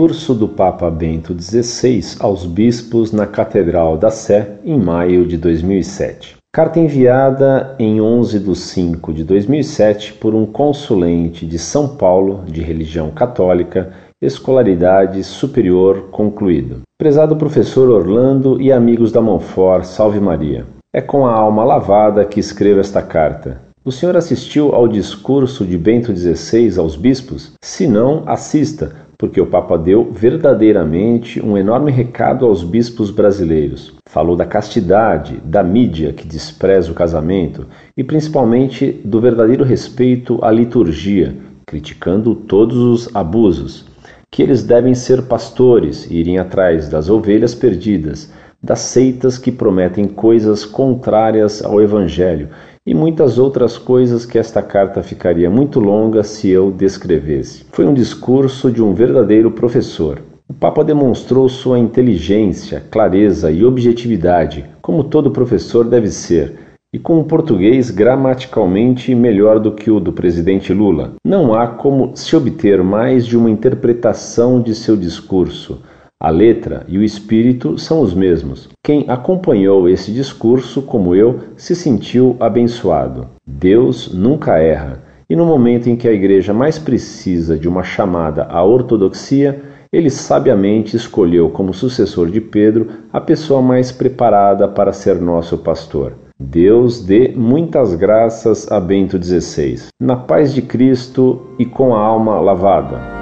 Discurso do Papa Bento XVI aos bispos na Catedral da Sé em maio de 2007. Carta enviada em 11 de 5 de 2007 por um consulente de São Paulo de religião católica, escolaridade superior concluído. Prezado professor Orlando e amigos da Monfort, salve Maria. É com a alma lavada que escrevo esta carta. O senhor assistiu ao discurso de Bento XVI aos bispos? Se não, assista, porque o Papa deu verdadeiramente um enorme recado aos bispos brasileiros. Falou da castidade, da mídia que despreza o casamento e principalmente do verdadeiro respeito à liturgia, criticando todos os abusos. Que eles devem ser pastores e irem atrás das ovelhas perdidas, das seitas que prometem coisas contrárias ao Evangelho e muitas outras coisas que esta carta ficaria muito longa se eu descrevesse. Foi um discurso de um verdadeiro professor. O Papa demonstrou sua inteligência, clareza e objetividade, como todo professor deve ser, e com um português gramaticalmente melhor do que o do presidente Lula. Não há como se obter mais de uma interpretação de seu discurso a letra e o espírito são os mesmos. Quem acompanhou esse discurso, como eu, se sentiu abençoado. Deus nunca erra, e no momento em que a igreja mais precisa de uma chamada à ortodoxia, ele sabiamente escolheu como sucessor de Pedro a pessoa mais preparada para ser nosso pastor. Deus dê muitas graças a Bento XVI, na paz de Cristo e com a alma lavada.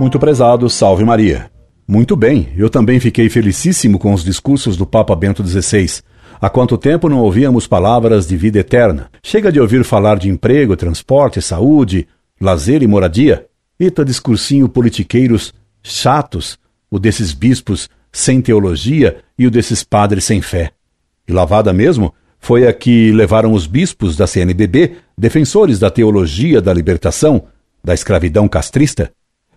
Muito prezado, salve Maria. Muito bem, eu também fiquei felicíssimo com os discursos do Papa Bento XVI. Há quanto tempo não ouvíamos palavras de vida eterna? Chega de ouvir falar de emprego, transporte, saúde, lazer e moradia? Eita discursinho politiqueiros chatos, o desses bispos sem teologia e o desses padres sem fé. E lavada mesmo foi a que levaram os bispos da CNBB, defensores da teologia da libertação, da escravidão castrista,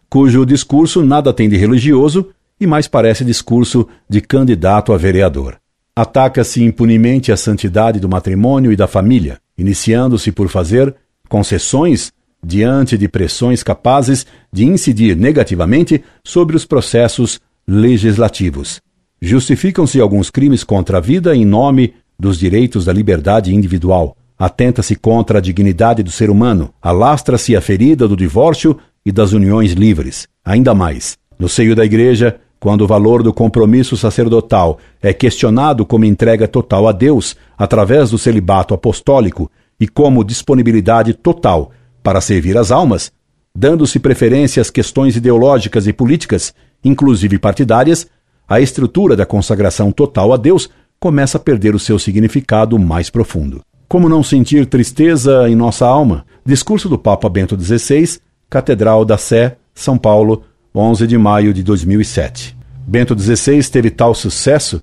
cujo discurso nada tem de religioso e mais parece discurso de candidato a vereador. Ataca-se impunemente a santidade do matrimônio e da família, iniciando-se por fazer concessões diante de pressões capazes de incidir negativamente sobre os processos legislativos. Justificam-se alguns crimes contra a vida em nome dos direitos da liberdade individual. Atenta-se contra a dignidade do ser humano, alastra-se a ferida do divórcio e das uniões livres. Ainda mais, no seio da Igreja, quando o valor do compromisso sacerdotal é questionado como entrega total a Deus através do celibato apostólico e como disponibilidade total para servir as almas, dando-se preferência às questões ideológicas e políticas, inclusive partidárias, a estrutura da consagração total a Deus começa a perder o seu significado mais profundo. Como não sentir tristeza em nossa alma? Discurso do Papa Bento XVI Catedral da Sé, São Paulo, 11 de maio de 2007. Bento XVI teve tal sucesso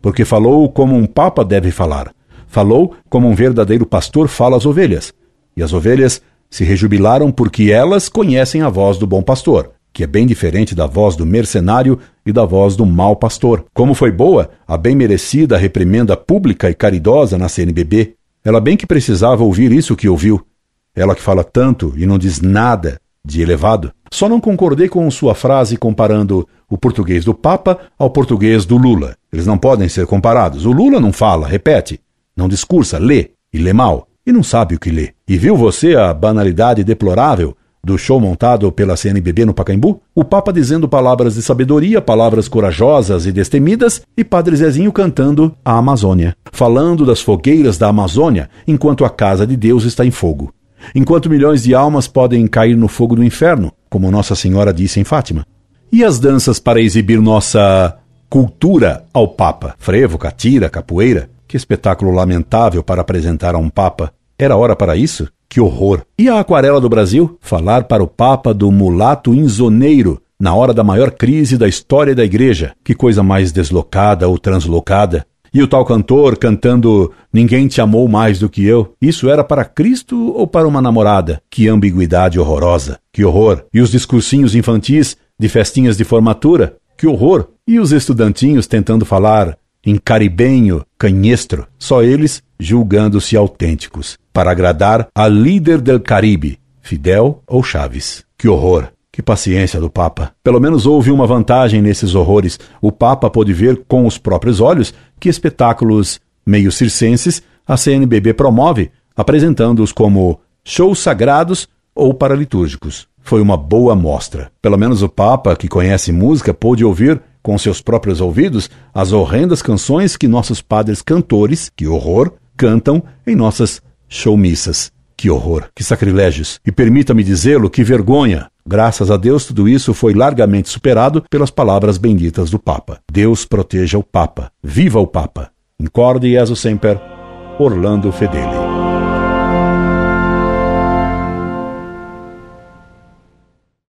porque falou como um papa deve falar. Falou como um verdadeiro pastor fala às ovelhas. E as ovelhas se rejubilaram porque elas conhecem a voz do bom pastor, que é bem diferente da voz do mercenário e da voz do mau pastor. Como foi boa a bem merecida reprimenda pública e caridosa na CNBB. Ela bem que precisava ouvir isso que ouviu. Ela que fala tanto e não diz nada de elevado. Só não concordei com sua frase comparando o português do Papa ao português do Lula. Eles não podem ser comparados. O Lula não fala, repete, não discursa, lê e lê mal e não sabe o que lê. E viu você a banalidade deplorável do show montado pela CNBB no Pacaembu? O Papa dizendo palavras de sabedoria, palavras corajosas e destemidas, e Padre Zezinho cantando a Amazônia, falando das fogueiras da Amazônia, enquanto a casa de Deus está em fogo enquanto milhões de almas podem cair no fogo do inferno, como Nossa Senhora disse em Fátima. E as danças para exibir nossa cultura ao Papa? Frevo, catira, capoeira? Que espetáculo lamentável para apresentar a um Papa. Era hora para isso? Que horror! E a aquarela do Brasil? Falar para o Papa do mulato insoneiro na hora da maior crise da história da Igreja. Que coisa mais deslocada ou translocada. E o tal cantor cantando Ninguém te amou mais do que eu. Isso era para Cristo ou para uma namorada? Que ambiguidade horrorosa. Que horror. E os discursinhos infantis de festinhas de formatura? Que horror. E os estudantinhos tentando falar em caribenho, canhestro, só eles julgando-se autênticos, para agradar a líder del Caribe, Fidel ou Chaves. Que horror! Que paciência do Papa. Pelo menos houve uma vantagem nesses horrores. O Papa pôde ver com os próprios olhos que espetáculos meio circenses a CNBB promove, apresentando-os como shows sagrados ou paralitúrgicos. Foi uma boa mostra. Pelo menos o Papa, que conhece música, pôde ouvir com seus próprios ouvidos as horrendas canções que nossos padres cantores, que horror, cantam em nossas showmissas. Que horror, que sacrilégios. E permita-me dizê-lo, que vergonha. Graças a Deus, tudo isso foi largamente superado pelas palavras benditas do Papa. Deus proteja o Papa. Viva o Papa. Incorde Jesus Semper, Orlando Fedeli.